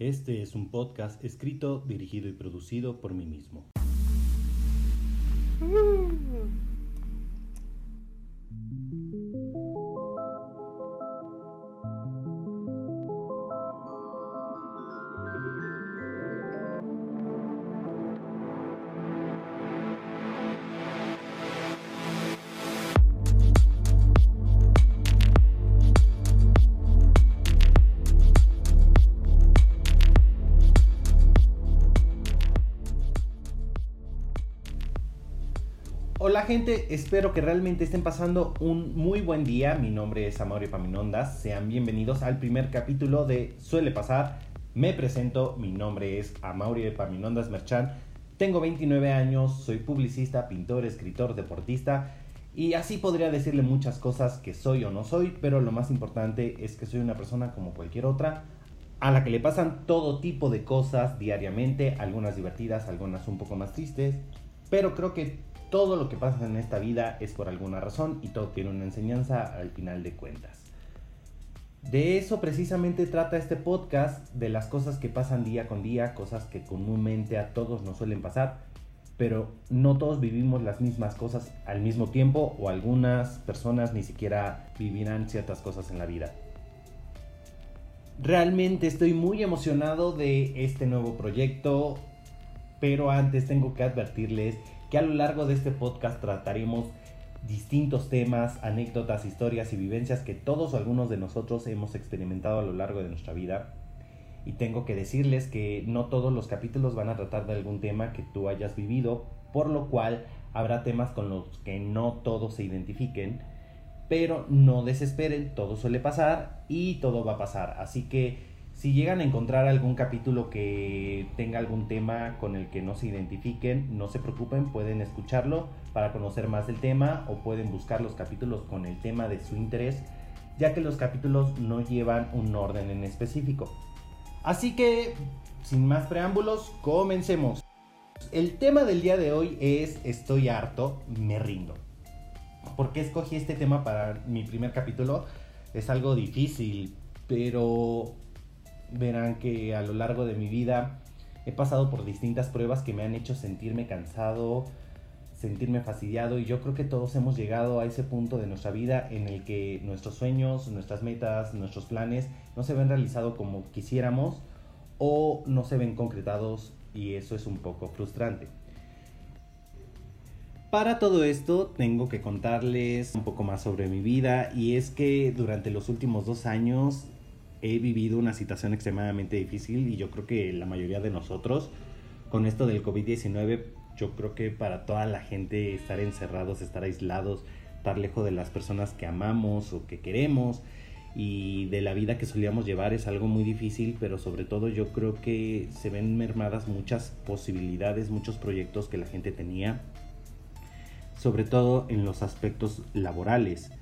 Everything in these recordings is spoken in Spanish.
Este es un podcast escrito, dirigido y producido por mí mismo. Gente, espero que realmente estén pasando un muy buen día. Mi nombre es Amaury Paminondas. Sean bienvenidos al primer capítulo de Suele Pasar. Me presento, mi nombre es Amaury Paminondas Merchan. Tengo 29 años, soy publicista, pintor, escritor, deportista y así podría decirle muchas cosas que soy o no soy, pero lo más importante es que soy una persona como cualquier otra, a la que le pasan todo tipo de cosas diariamente, algunas divertidas, algunas un poco más tristes, pero creo que todo lo que pasa en esta vida es por alguna razón y todo tiene una enseñanza al final de cuentas. De eso precisamente trata este podcast, de las cosas que pasan día con día, cosas que comúnmente a todos nos suelen pasar, pero no todos vivimos las mismas cosas al mismo tiempo o algunas personas ni siquiera vivirán ciertas cosas en la vida. Realmente estoy muy emocionado de este nuevo proyecto, pero antes tengo que advertirles que a lo largo de este podcast trataremos distintos temas, anécdotas, historias y vivencias que todos o algunos de nosotros hemos experimentado a lo largo de nuestra vida. Y tengo que decirles que no todos los capítulos van a tratar de algún tema que tú hayas vivido, por lo cual habrá temas con los que no todos se identifiquen, pero no desesperen, todo suele pasar y todo va a pasar. Así que si llegan a encontrar algún capítulo que tenga algún tema con el que no se identifiquen, no se preocupen, pueden escucharlo para conocer más del tema o pueden buscar los capítulos con el tema de su interés, ya que los capítulos no llevan un orden en específico. Así que, sin más preámbulos, comencemos. El tema del día de hoy es Estoy harto, me rindo. ¿Por qué escogí este tema para mi primer capítulo? Es algo difícil, pero verán que a lo largo de mi vida he pasado por distintas pruebas que me han hecho sentirme cansado, sentirme fastidiado y yo creo que todos hemos llegado a ese punto de nuestra vida en el que nuestros sueños, nuestras metas, nuestros planes no se ven realizados como quisiéramos o no se ven concretados y eso es un poco frustrante. Para todo esto tengo que contarles un poco más sobre mi vida y es que durante los últimos dos años he vivido una situación extremadamente difícil y yo creo que la mayoría de nosotros con esto del COVID-19, yo creo que para toda la gente estar encerrados, estar aislados, estar lejos de las personas que amamos o que queremos y de la vida que solíamos llevar es algo muy difícil, pero sobre todo yo creo que se ven mermadas muchas posibilidades, muchos proyectos que la gente tenía, sobre todo en los aspectos laborales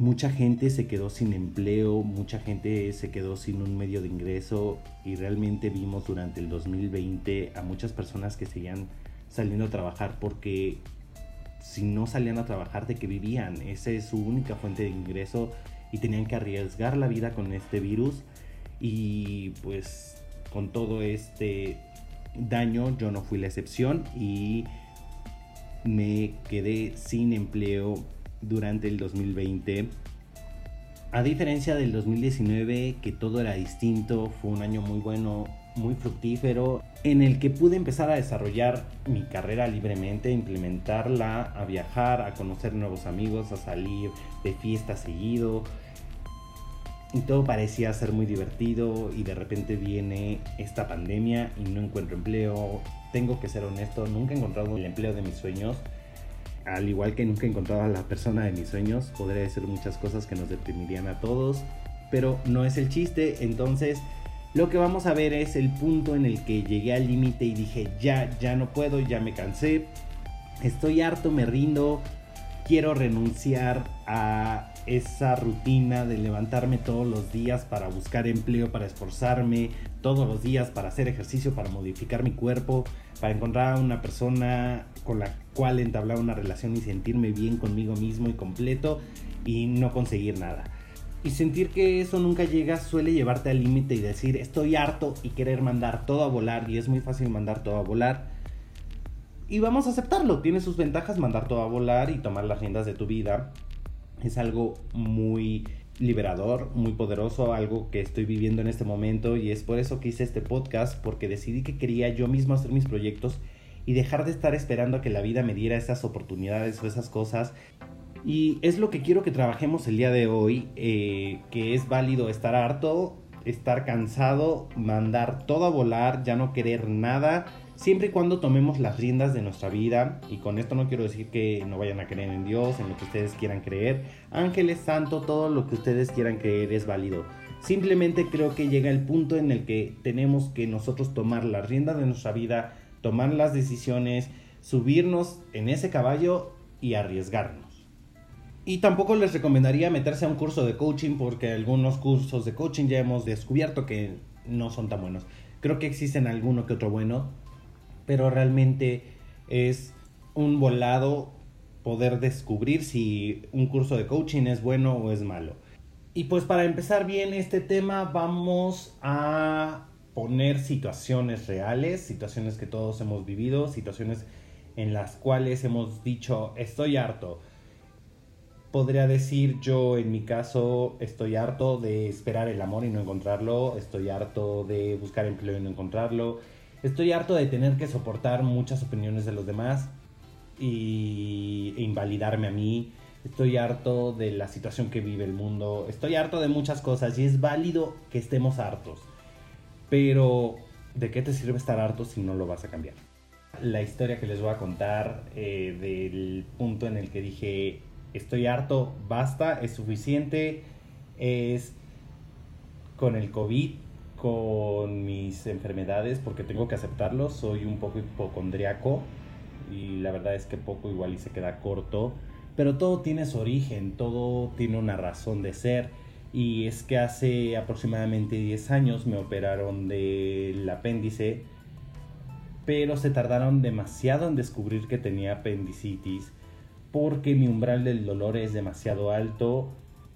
mucha gente se quedó sin empleo, mucha gente se quedó sin un medio de ingreso y realmente vimos durante el 2020 a muchas personas que seguían saliendo a trabajar porque si no salían a trabajar de que vivían, esa es su única fuente de ingreso y tenían que arriesgar la vida con este virus y pues con todo este daño yo no fui la excepción y me quedé sin empleo durante el 2020. A diferencia del 2019, que todo era distinto, fue un año muy bueno, muy fructífero, en el que pude empezar a desarrollar mi carrera libremente, implementarla, a viajar, a conocer nuevos amigos, a salir de fiesta seguido. Y todo parecía ser muy divertido y de repente viene esta pandemia y no encuentro empleo. Tengo que ser honesto, nunca he encontrado el empleo de mis sueños al igual que nunca encontraba a la persona de mis sueños, podría decir muchas cosas que nos deprimirían a todos, pero no es el chiste, entonces lo que vamos a ver es el punto en el que llegué al límite y dije, ya, ya no puedo, ya me cansé, estoy harto, me rindo, quiero renunciar a esa rutina de levantarme todos los días para buscar empleo, para esforzarme todos los días, para hacer ejercicio, para modificar mi cuerpo, para encontrar a una persona con la cual entablar una relación y sentirme bien conmigo mismo y completo y no conseguir nada. Y sentir que eso nunca llega suele llevarte al límite y decir estoy harto y querer mandar todo a volar y es muy fácil mandar todo a volar. Y vamos a aceptarlo, tiene sus ventajas mandar todo a volar y tomar las riendas de tu vida. Es algo muy liberador, muy poderoso, algo que estoy viviendo en este momento y es por eso que hice este podcast, porque decidí que quería yo mismo hacer mis proyectos y dejar de estar esperando a que la vida me diera esas oportunidades o esas cosas. Y es lo que quiero que trabajemos el día de hoy, eh, que es válido estar harto, estar cansado, mandar todo a volar, ya no querer nada, siempre y cuando tomemos las riendas de nuestra vida. Y con esto no quiero decir que no vayan a creer en Dios, en lo que ustedes quieran creer. Ángeles, santo, todo lo que ustedes quieran creer es válido. Simplemente creo que llega el punto en el que tenemos que nosotros tomar las riendas de nuestra vida, tomar las decisiones, subirnos en ese caballo y arriesgarnos. Y tampoco les recomendaría meterse a un curso de coaching porque algunos cursos de coaching ya hemos descubierto que no son tan buenos. Creo que existen alguno que otro bueno, pero realmente es un volado poder descubrir si un curso de coaching es bueno o es malo. Y pues para empezar bien este tema vamos a poner situaciones reales, situaciones que todos hemos vivido, situaciones en las cuales hemos dicho estoy harto podría decir yo en mi caso estoy harto de esperar el amor y no encontrarlo, estoy harto de buscar empleo y no encontrarlo, estoy harto de tener que soportar muchas opiniones de los demás y, e invalidarme a mí, estoy harto de la situación que vive el mundo, estoy harto de muchas cosas y es válido que estemos hartos, pero ¿de qué te sirve estar harto si no lo vas a cambiar? La historia que les voy a contar eh, del punto en el que dije estoy harto, basta, es suficiente, es con el COVID, con mis enfermedades, porque tengo que aceptarlo, soy un poco hipocondriaco y la verdad es que poco igual y se queda corto, pero todo tiene su origen, todo tiene una razón de ser. Y es que hace aproximadamente 10 años me operaron del apéndice, pero se tardaron demasiado en descubrir que tenía apendicitis porque mi umbral del dolor es demasiado alto.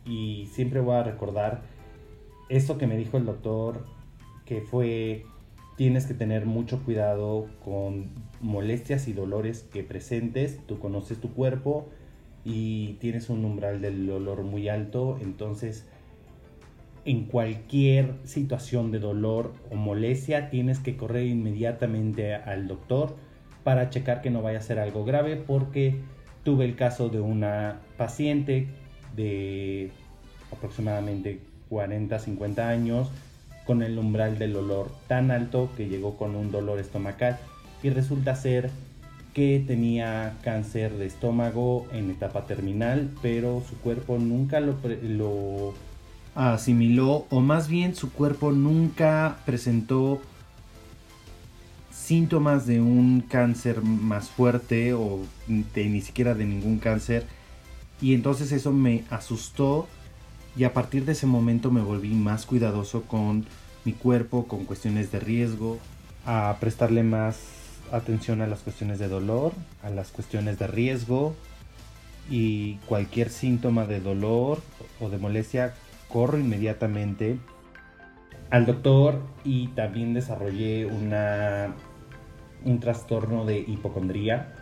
Y siempre voy a recordar esto que me dijo el doctor, que fue tienes que tener mucho cuidado con molestias y dolores que presentes, tú conoces tu cuerpo y tienes un umbral del dolor muy alto, entonces en cualquier situación de dolor o molestia tienes que correr inmediatamente al doctor para checar que no vaya a ser algo grave porque Tuve el caso de una paciente de aproximadamente 40, 50 años con el umbral del dolor tan alto que llegó con un dolor estomacal y resulta ser que tenía cáncer de estómago en etapa terminal, pero su cuerpo nunca lo, lo asimiló o más bien su cuerpo nunca presentó síntomas de un cáncer más fuerte o de, ni siquiera de ningún cáncer. Y entonces eso me asustó y a partir de ese momento me volví más cuidadoso con mi cuerpo, con cuestiones de riesgo, a prestarle más atención a las cuestiones de dolor, a las cuestiones de riesgo. Y cualquier síntoma de dolor o de molestia corro inmediatamente al doctor y también desarrollé una un trastorno de hipocondría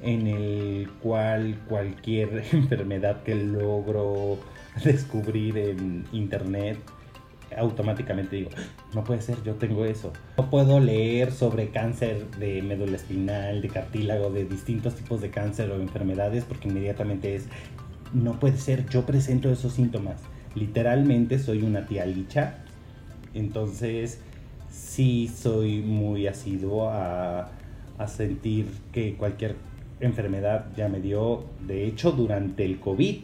en el cual cualquier enfermedad que logro descubrir en internet automáticamente digo, no puede ser, yo tengo eso. No puedo leer sobre cáncer de médula espinal, de cartílago, de distintos tipos de cáncer o enfermedades porque inmediatamente es, no puede ser, yo presento esos síntomas. Literalmente soy una tía licha. Entonces, sí soy muy asiduo a, sentir que cualquier enfermedad ya me dio. De hecho, durante el COVID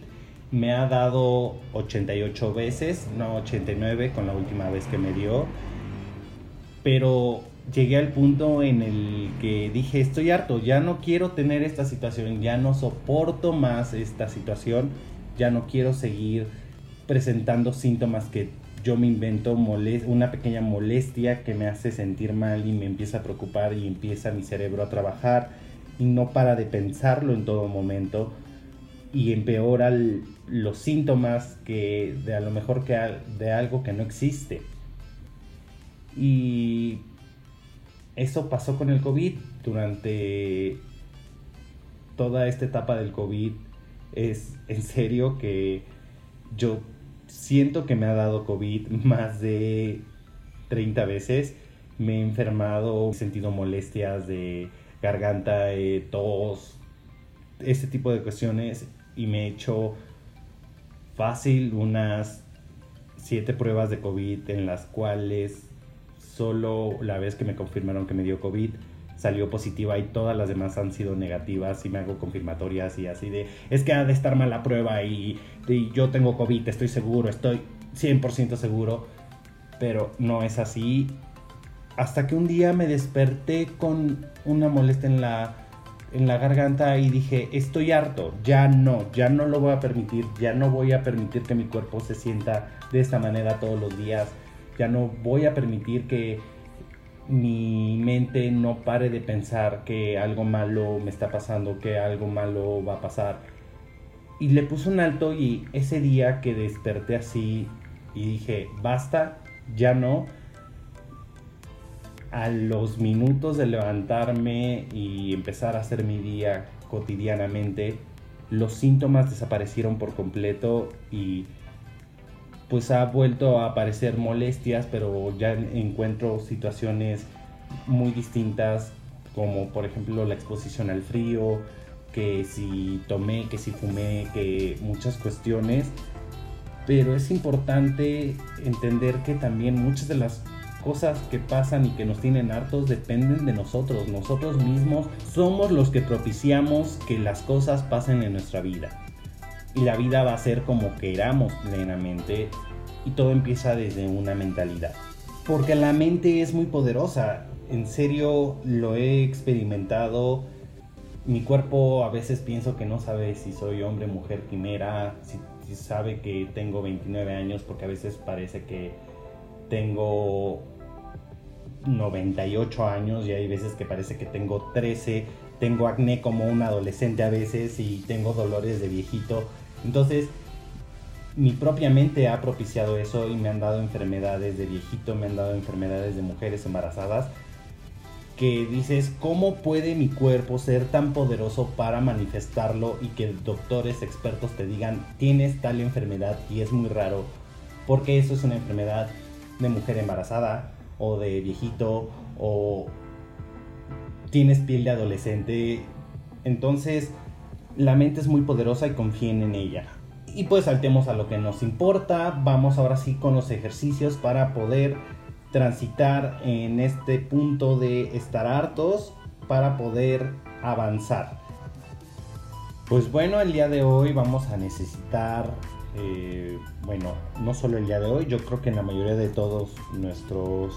me ha dado 88 veces, no 89 con la última vez que me dio. Pero llegué al punto en el que dije, estoy harto, ya no quiero tener esta situación, ya no soporto más esta situación, ya no quiero seguir presentando síntomas que yo me invento una pequeña molestia que me hace sentir mal y me empieza a preocupar y empieza mi cerebro a trabajar y no para de pensarlo en todo momento y empeora los síntomas que de a lo mejor que de algo que no existe. Y eso pasó con el COVID durante toda esta etapa del COVID. Es en serio que yo siento que me ha dado COVID más de 30 veces. Me he enfermado, he sentido molestias de garganta, eh, tos, este tipo de cuestiones y me he hecho fácil unas siete pruebas de COVID en las cuales solo la vez que me confirmaron que me dio COVID salió positiva y todas las demás han sido negativas y me hago confirmatorias y así de es que ha de estar mal la prueba y, y yo tengo COVID, estoy seguro, estoy 100% seguro, pero no es así. Hasta que un día me desperté con una molestia en la en la garganta y dije, estoy harto, ya no, ya no lo voy a permitir, ya no voy a permitir que mi cuerpo se sienta de esta manera todos los días, ya no voy a permitir que mi mente no pare de pensar que algo malo me está pasando, que algo malo va a pasar. Y le puse un alto y ese día que desperté así y dije, basta, ya no, a los minutos de levantarme y empezar a hacer mi día cotidianamente, los síntomas desaparecieron por completo y pues ha vuelto a aparecer molestias, pero ya encuentro situaciones muy distintas, como por ejemplo la exposición al frío, que si tomé, que si fumé, que muchas cuestiones. Pero es importante entender que también muchas de las cosas que pasan y que nos tienen hartos dependen de nosotros. Nosotros mismos somos los que propiciamos que las cosas pasen en nuestra vida. Y la vida va a ser como queramos plenamente y todo empieza desde una mentalidad. Porque la mente es muy poderosa. En serio lo he experimentado. Mi cuerpo a veces pienso que no sabe si soy hombre, mujer, quimera, si, sabe que tengo 29 años porque a veces parece que tengo 98 años y hay veces que parece que tengo 13, tengo acné como un adolescente a veces y tengo dolores de viejito. Entonces, mi propia mente ha propiciado eso y me han dado enfermedades de viejito, me han dado enfermedades de mujeres embarazadas que dices, ¿cómo puede mi cuerpo ser tan poderoso para manifestarlo y que doctores expertos te digan, tienes tal enfermedad y es muy raro? Porque eso es una enfermedad de mujer embarazada, o de viejito o tienes piel de adolescente. Entonces, la mente es muy poderosa y confíen en ella. Y pues saltemos a lo que nos importa. Vamos ahora sí con los ejercicios para poder transitar en este punto de estar hartos para poder avanzar. Pues bueno, el día de hoy vamos a necesitar eh, bueno, no solo el día de hoy, yo creo que en la mayoría de todos nuestros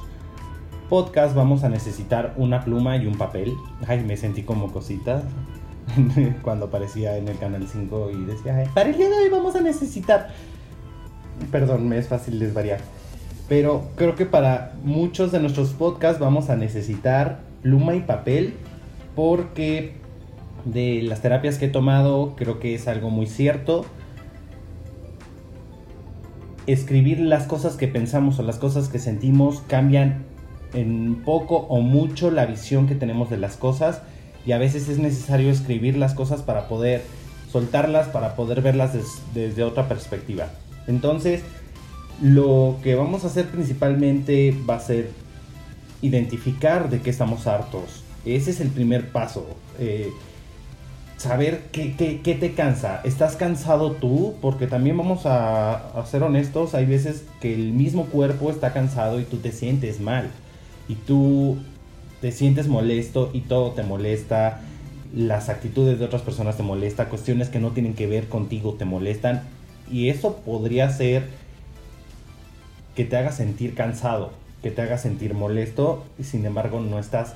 podcasts vamos a necesitar una pluma y un papel. Ay, me sentí como cosita cuando aparecía en el canal 5 y decía, para el día de hoy vamos a necesitar... Perdón, me es fácil desvariar. Pero creo que para muchos de nuestros podcasts vamos a necesitar pluma y papel porque de las terapias que he tomado creo que es algo muy cierto escribir las cosas que pensamos o las cosas que sentimos cambian en poco o mucho la visión que tenemos de las cosas y a veces es necesario escribir las cosas para poder soltarlas, para poder verlas desde otra perspectiva. Entonces, lo que vamos a hacer principalmente va a ser identificar de qué estamos hartos. Ese es el primer paso. Eh, saber qué, qué, te cansa. ¿Estás cansado tú? Porque también vamos a, ser honestos, hay veces que el mismo cuerpo está cansado y tú te sientes mal. Y tú te sientes molesto y todo te molesta. Las actitudes de otras personas te molestan. Cuestiones que no tienen que ver contigo te molestan. Y eso podría ser que te haga sentir cansado, que te haga sentir molesto. Y sin embargo no estás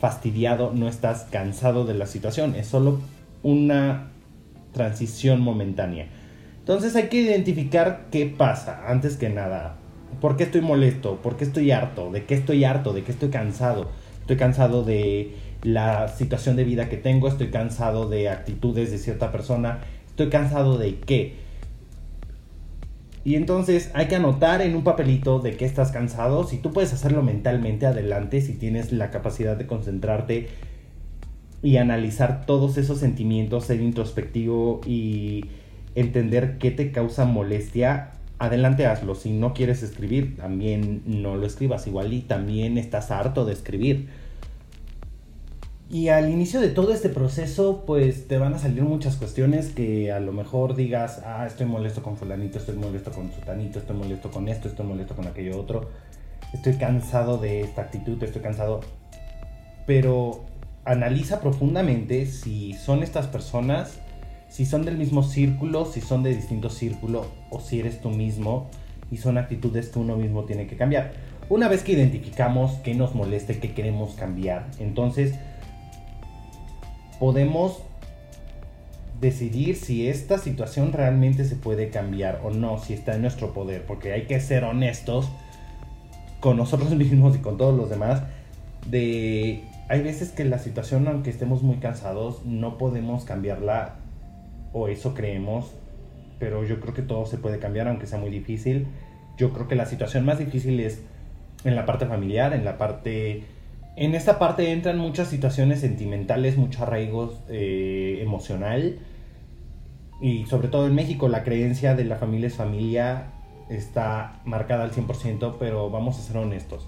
fastidiado, no estás cansado de la situación. Es solo una transición momentánea. Entonces hay que identificar qué pasa antes que nada. ¿Por qué estoy molesto? ¿Por qué estoy harto? ¿De qué estoy harto? ¿De qué estoy cansado? Estoy cansado de la situación de vida que tengo, estoy cansado de actitudes de cierta persona, Estoy cansado de qué. Y entonces hay que anotar en un papelito de qué estás cansado. Si tú puedes hacerlo mentalmente, adelante. Si tienes la capacidad de concentrarte y analizar todos esos sentimientos, ser introspectivo y entender qué te causa molestia, adelante hazlo. Si no quieres escribir, también no lo escribas. Igual y también estás harto de escribir. Y al inicio de todo este proceso, pues te van a salir muchas cuestiones que a lo mejor digas, ah, estoy molesto con fulanito, estoy molesto con sutanito, estoy molesto con esto, estoy molesto con aquello otro, estoy cansado de esta actitud, estoy cansado. Pero analiza profundamente si son estas personas, si son del mismo círculo, si son de distintos círculos o si eres tú mismo y son actitudes que uno mismo tiene que cambiar. Una vez que identificamos qué nos molesta y qué queremos cambiar, entonces podemos decidir si esta situación realmente se puede cambiar o no, si está en nuestro poder, porque hay que ser honestos con nosotros mismos y con todos los demás de hay veces que la situación, aunque estemos muy cansados, no podemos cambiarla, o eso creemos, pero yo creo que todo se puede cambiar, aunque sea muy difícil. Yo creo que la situación más difícil es en la parte familiar, en la parte... En esta parte entran muchas situaciones sentimentales, mucho arraigo eh, emocional. Y sobre todo en México la creencia de la familia es familia está marcada al 100%, pero vamos a ser honestos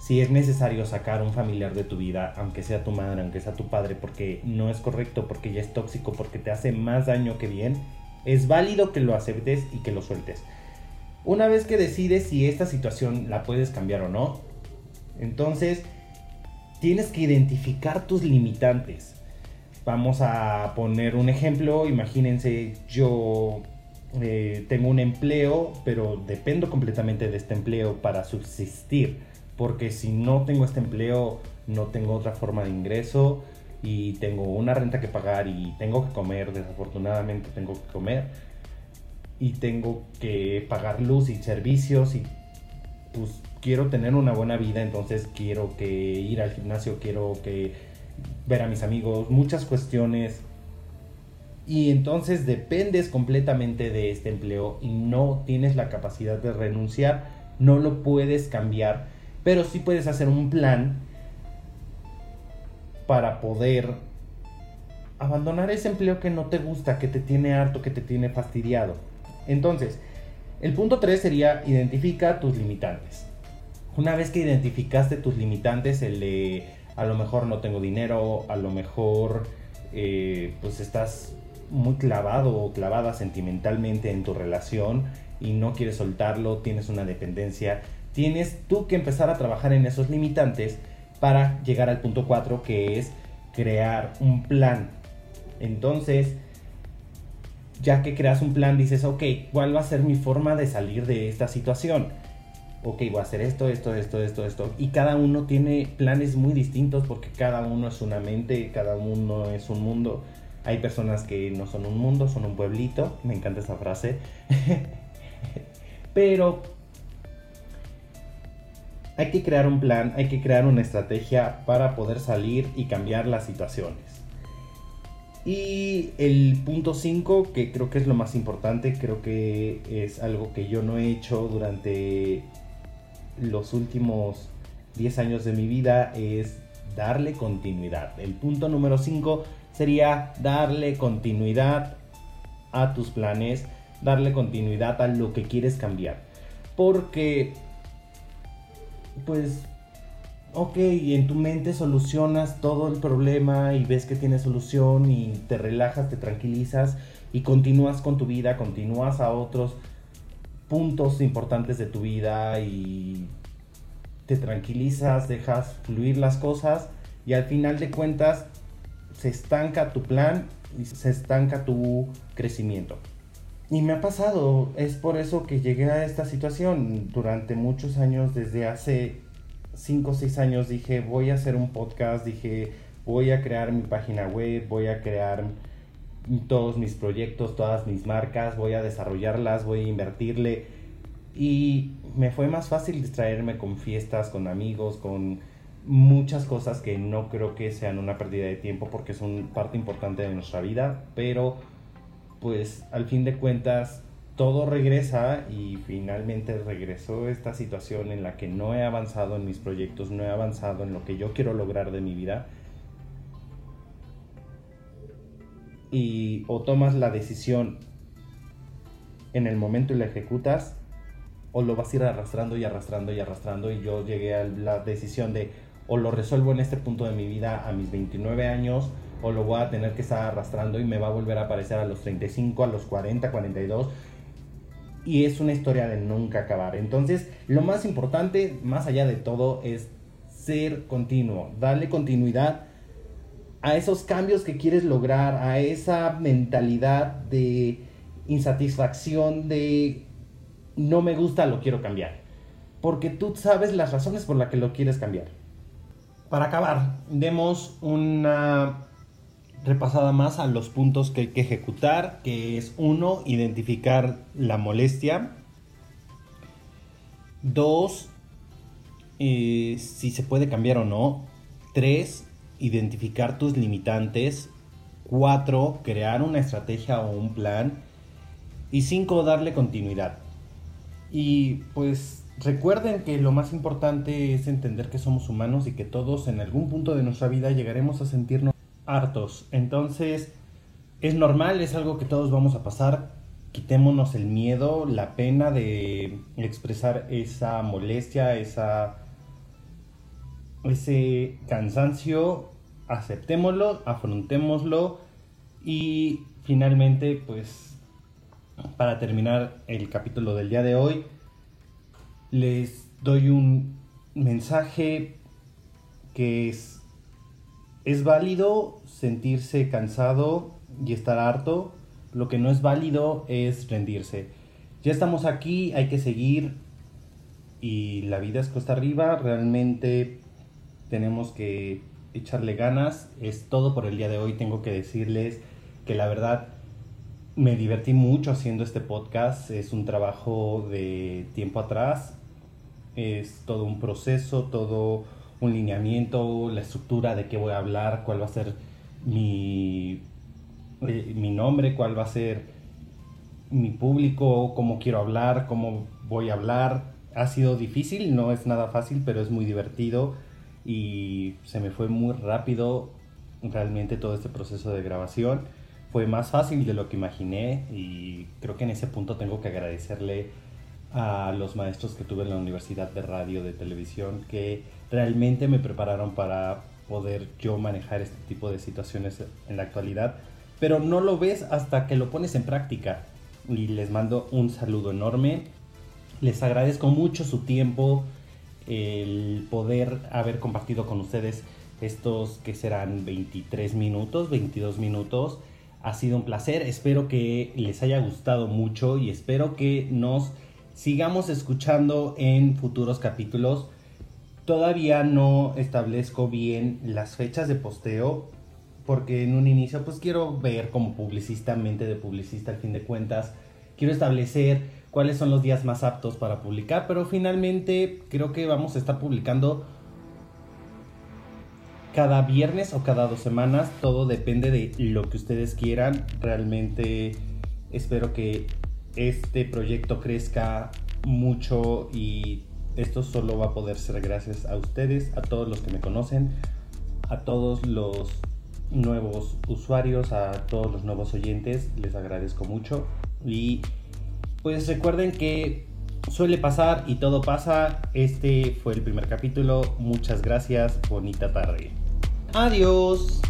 si es necesario sacar un familiar de tu vida, aunque sea tu madre, aunque sea tu padre, porque no es correcto, porque ya es tóxico, porque te hace más daño que bien, es válido que lo aceptes y que lo sueltes. Una vez que decides si esta situación la puedes cambiar o no, entonces tienes que identificar tus limitantes. Vamos a poner un ejemplo, imagínense yo eh, tengo un empleo, pero dependo completamente de este empleo para subsistir porque si no tengo este empleo, no tengo otra forma de ingreso y tengo una renta que pagar y tengo que comer, desafortunadamente tengo que comer y tengo que pagar luz y servicios y pues quiero tener una buena vida, entonces quiero que ir al gimnasio, quiero que ver a mis amigos, muchas cuestiones. Y entonces dependes completamente de este empleo y no tienes la capacidad de renunciar, no lo puedes cambiar pero sí puedes hacer un plan para poder abandonar ese empleo que no te gusta, que te tiene harto, que te tiene fastidiado. Entonces, el punto 3 sería identifica tus limitantes. Una vez que identificaste tus limitantes, el de a lo mejor no tengo dinero, a lo mejor eh, pues estás muy clavado o clavada sentimentalmente en tu relación y no quieres soltarlo, tienes una dependencia, tienes tú que empezar a trabajar en esos limitantes para llegar al punto 4 que es crear un plan. Entonces, ya que creas un plan, dices, ok, ¿cuál va a ser mi forma de salir de esta situación? Ok, voy a hacer esto, esto, esto, esto, esto. Y cada uno tiene planes muy distintos porque cada uno es una mente, cada uno es un mundo. Hay personas que no son un mundo, son un pueblito. Me encanta esa frase. Pero hay que crear un plan, hay que crear una estrategia para poder salir y cambiar las situaciones. Y el punto 5, que creo que es lo más importante, creo que es algo que yo no he hecho durante los últimos 10 años de mi vida, es darle continuidad. El punto número 5 sería darle continuidad a tus planes, darle continuidad a lo que quieres cambiar. Porque pues, ok, en tu mente solucionas todo el problema y ves que tiene solución y te relajas, te tranquilizas y continúas con tu vida, continúas a otros puntos importantes de tu vida y te tranquilizas, dejas fluir las cosas y al final de cuentas se estanca tu plan y se estanca tu crecimiento. Y me ha pasado, es por eso que llegué a esta situación. Durante muchos años, desde hace 5 o 6 años, dije, voy a hacer un podcast, dije, voy a crear mi página web, voy a crear todos mis proyectos, todas mis marcas, voy a desarrollarlas, voy a invertirle. Y me fue más fácil distraerme con fiestas, con amigos, con muchas cosas que no creo que sean una pérdida de tiempo porque son parte importante de nuestra vida, pero pues al fin de cuentas todo regresa y finalmente regresó esta situación en la que no he avanzado en mis proyectos, no he avanzado en lo que yo quiero lograr de mi vida. Y o tomas la decisión en el momento y la ejecutas, o lo vas a ir arrastrando y arrastrando y arrastrando. Y yo llegué a la decisión de o lo resuelvo en este punto de mi vida a mis 29 años, o lo voy a tener que estar arrastrando y me va a volver a aparecer a los 35, a los 40, 42 y es una historia de nunca acabar. Entonces, lo más importante, más allá de todo, es ser continuo, darle continuidad a esos cambios que quieres lograr, a esa mentalidad de insatisfacción, de no me gusta, lo quiero cambiar. Porque tú sabes las razones por las que lo quieres cambiar. Para acabar, demos una repasada más a los puntos que hay que ejecutar, que es uno, identificar la molestia. Dos, eh, si se puede cambiar o no. Tres, identificar tus limitantes. Cuatro, crear una estrategia o un plan. Y cinco, darle continuidad. Y pues recuerden que lo más importante es entender que somos humanos y que todos en algún punto de nuestra vida llegaremos a sentirnos hartos. Entonces, es normal, es algo que todos vamos a pasar. Quitémonos el miedo, la pena de expresar esa molestia, esa, ese cansancio. Aceptémoslo, afrontémoslo y finalmente, pues, para terminar el capítulo del día de hoy, les doy un mensaje que es es válido sentirse cansado y estar harto. Lo que no es válido es rendirse. Ya estamos aquí, hay que seguir y la vida es cuesta arriba. Realmente tenemos que echarle ganas. Es todo por el día de hoy. Tengo que decirles que la verdad me divertí mucho haciendo este podcast. Es un trabajo de tiempo atrás. Es todo un proceso, todo un lineamiento, la estructura de qué voy a hablar, cuál va a ser mi, eh, mi nombre, cuál va a ser mi público, cómo quiero hablar, cómo voy a hablar. Ha sido difícil, no es nada fácil, pero es muy divertido y se me fue muy rápido realmente todo este proceso de grabación. Fue más fácil de lo que imaginé y creo que en ese punto tengo que agradecerle a los maestros que tuve en la Universidad de Radio, de Televisión, que realmente me prepararon para poder yo manejar este tipo de situaciones en la actualidad. Pero no lo ves hasta que lo pones en práctica. Y les mando un saludo enorme. Les agradezco mucho su tiempo, el poder haber compartido con ustedes estos que serán 23 minutos, 22 minutos. Ha sido un placer, espero que les haya gustado mucho y espero que nos sigamos escuchando en futuros capítulos. Todavía no establezco bien las fechas de posteo porque en un inicio pues quiero ver como publicista, mente de publicista al fin de cuentas. Quiero establecer cuáles son los días más aptos para publicar, pero finalmente creo que vamos a estar publicando cada viernes o cada dos semanas. Todo depende de lo que ustedes quieran. Realmente espero que este proyecto crezca mucho y esto solo va a poder ser gracias a ustedes, a todos los que me conocen, a todos los nuevos usuarios, a todos los nuevos oyentes, les agradezco mucho y pues recuerden que suele pasar y todo pasa, este fue el primer capítulo, muchas gracias, bonita tarde. Adiós.